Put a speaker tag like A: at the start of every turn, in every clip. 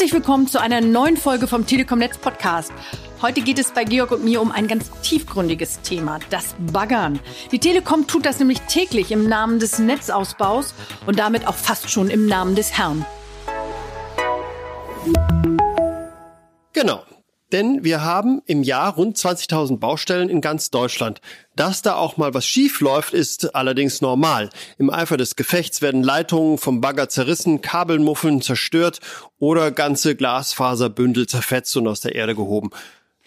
A: Herzlich willkommen zu einer neuen Folge vom Telekom Netz Podcast. Heute geht es bei Georg und mir um ein ganz tiefgründiges Thema, das Baggern. Die Telekom tut das nämlich täglich im Namen des Netzausbaus und damit auch fast schon im Namen des Herrn.
B: Genau. Denn wir haben im Jahr rund 20.000 Baustellen in ganz Deutschland. Dass da auch mal was schief läuft, ist allerdings normal. Im Eifer des Gefechts werden Leitungen vom Bagger zerrissen, Kabelmuffeln zerstört oder ganze Glasfaserbündel zerfetzt und aus der Erde gehoben.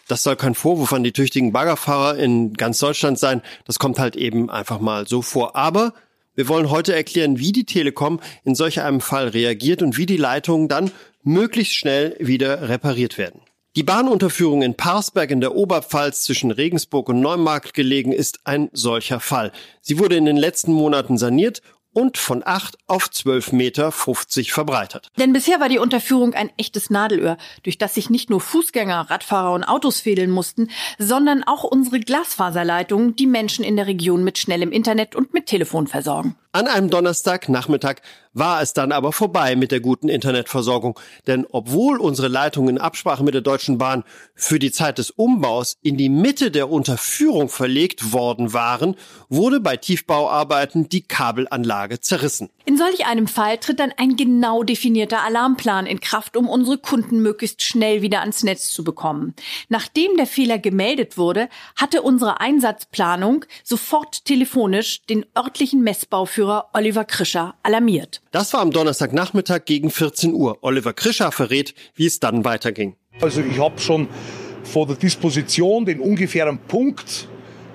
B: Das soll kein Vorwurf an die tüchtigen Baggerfahrer in ganz Deutschland sein. Das kommt halt eben einfach mal so vor. Aber wir wollen heute erklären, wie die Telekom in solch einem Fall reagiert und wie die Leitungen dann möglichst schnell wieder repariert werden. Die Bahnunterführung in Parsberg in der Oberpfalz zwischen Regensburg und Neumarkt gelegen ist ein solcher Fall. Sie wurde in den letzten Monaten saniert und von 8 auf 12,50 Meter verbreitert.
A: Denn bisher war die Unterführung ein echtes Nadelöhr, durch das sich nicht nur Fußgänger, Radfahrer und Autos fädeln mussten, sondern auch unsere Glasfaserleitungen, die Menschen in der Region mit schnellem Internet und mit Telefon versorgen.
B: An einem Donnerstagnachmittag war es dann aber vorbei mit der guten Internetversorgung. Denn obwohl unsere Leitungen in Absprache mit der Deutschen Bahn für die Zeit des Umbaus in die Mitte der Unterführung verlegt worden waren, wurde bei Tiefbauarbeiten die Kabelanlage zerrissen.
A: In solch einem Fall tritt dann ein genau definierter Alarmplan in Kraft, um unsere Kunden möglichst schnell wieder ans Netz zu bekommen. Nachdem der Fehler gemeldet wurde, hatte unsere Einsatzplanung sofort telefonisch den örtlichen Messbauführer Oliver Krischer alarmiert.
B: Das war am Donnerstagnachmittag gegen 14 Uhr. Oliver Krischer verrät, wie es dann weiterging.
C: Also ich habe schon vor der Disposition den ungefähren Punkt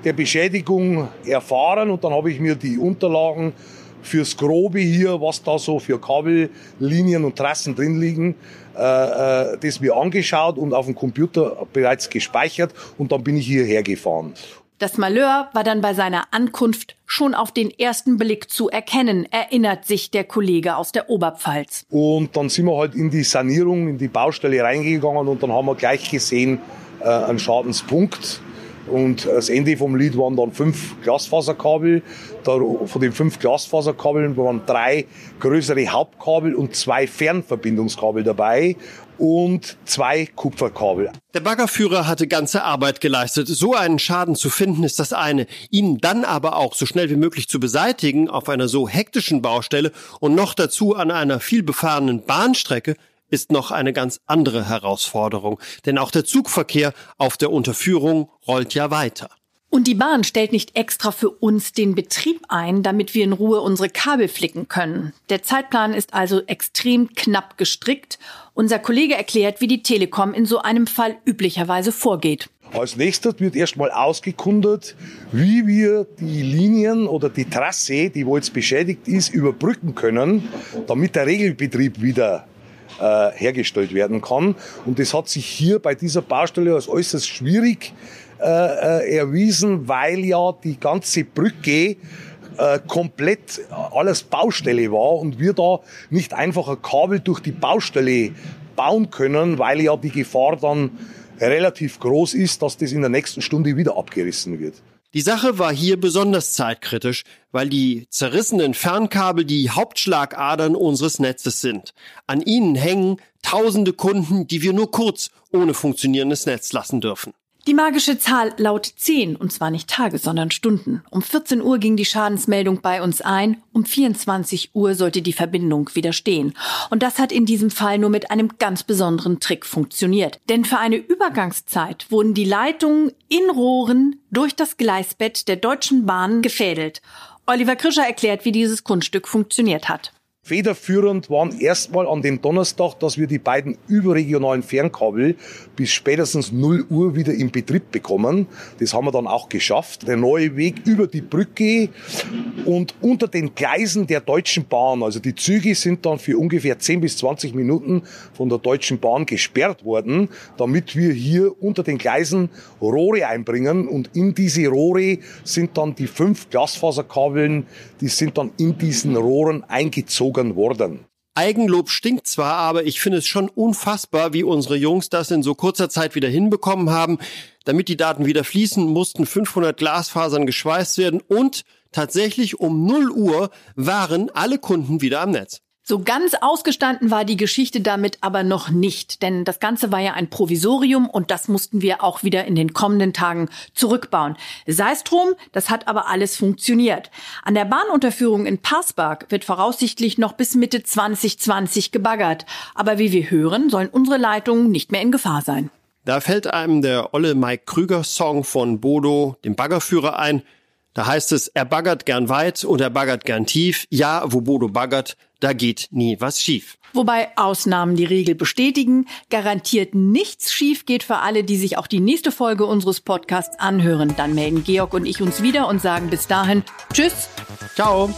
C: der Beschädigung erfahren und dann habe ich mir die Unterlagen fürs Grobe hier, was da so für Kabellinien und Trassen drin liegen, äh, äh, das mir angeschaut und auf dem Computer bereits gespeichert und dann bin ich hierher gefahren.
A: Das Malheur war dann bei seiner Ankunft schon auf den ersten Blick zu erkennen, erinnert sich der Kollege aus der Oberpfalz.
C: Und dann sind wir halt in die Sanierung, in die Baustelle reingegangen und dann haben wir gleich gesehen, äh, einen Schadenspunkt und das Ende vom Lied waren dann fünf Glasfaserkabel. von den fünf Glasfaserkabeln waren drei größere Hauptkabel und zwei Fernverbindungskabel dabei und zwei Kupferkabel.
B: Der Baggerführer hatte ganze Arbeit geleistet. So einen Schaden zu finden ist das eine. Ihn dann aber auch so schnell wie möglich zu beseitigen auf einer so hektischen Baustelle und noch dazu an einer vielbefahrenen Bahnstrecke ist noch eine ganz andere Herausforderung, denn auch der Zugverkehr auf der Unterführung rollt ja weiter.
A: Und die Bahn stellt nicht extra für uns den Betrieb ein, damit wir in Ruhe unsere Kabel flicken können. Der Zeitplan ist also extrem knapp gestrickt. Unser Kollege erklärt, wie die Telekom in so einem Fall üblicherweise vorgeht.
C: Als nächstes wird erstmal ausgekundet, wie wir die Linien oder die Trasse, die wo jetzt beschädigt ist, überbrücken können, damit der Regelbetrieb wieder äh, hergestellt werden kann. Und das hat sich hier bei dieser Baustelle als äußerst schwierig äh, äh, erwiesen, weil ja die ganze Brücke äh, komplett alles Baustelle war und wir da nicht einfach ein Kabel durch die Baustelle bauen können, weil ja die Gefahr dann relativ groß ist, dass das in der nächsten Stunde wieder abgerissen wird.
B: Die Sache war hier besonders zeitkritisch, weil die zerrissenen Fernkabel die Hauptschlagadern unseres Netzes sind. An ihnen hängen tausende Kunden, die wir nur kurz ohne funktionierendes Netz lassen dürfen.
A: Die magische Zahl laut 10, und zwar nicht Tage, sondern Stunden. Um 14 Uhr ging die Schadensmeldung bei uns ein, um 24 Uhr sollte die Verbindung wieder stehen. Und das hat in diesem Fall nur mit einem ganz besonderen Trick funktioniert. Denn für eine Übergangszeit wurden die Leitungen in Rohren durch das Gleisbett der Deutschen Bahn gefädelt. Oliver Krischer erklärt, wie dieses Kunststück funktioniert hat.
C: Federführend waren erstmal an dem Donnerstag, dass wir die beiden überregionalen Fernkabel bis spätestens 0 Uhr wieder in Betrieb bekommen. Das haben wir dann auch geschafft. Der neue Weg über die Brücke und unter den Gleisen der Deutschen Bahn. Also die Züge sind dann für ungefähr 10 bis 20 Minuten von der Deutschen Bahn gesperrt worden, damit wir hier unter den Gleisen Rohre einbringen. Und in diese Rohre sind dann die fünf Glasfaserkabeln, die sind dann in diesen Rohren eingezogen gezogen worden.
B: Eigenlob stinkt zwar, aber ich finde es schon unfassbar, wie unsere Jungs das in so kurzer Zeit wieder hinbekommen haben. Damit die Daten wieder fließen, mussten 500 Glasfasern geschweißt werden und tatsächlich um 0 Uhr waren alle Kunden wieder am Netz.
A: So ganz ausgestanden war die Geschichte damit aber noch nicht, denn das Ganze war ja ein Provisorium und das mussten wir auch wieder in den kommenden Tagen zurückbauen. Sei es drum, das hat aber alles funktioniert. An der Bahnunterführung in Passberg wird voraussichtlich noch bis Mitte 2020 gebaggert. Aber wie wir hören, sollen unsere Leitungen nicht mehr in Gefahr sein.
B: Da fällt einem der olle Mike Krüger Song von Bodo, dem Baggerführer, ein. Da heißt es, er baggert gern weit und er baggert gern tief. Ja, wo Bodo baggert, da geht nie was schief.
A: Wobei Ausnahmen die Regel bestätigen, garantiert nichts schief geht für alle, die sich auch die nächste Folge unseres Podcasts anhören. Dann melden Georg und ich uns wieder und sagen bis dahin Tschüss.
B: Ciao.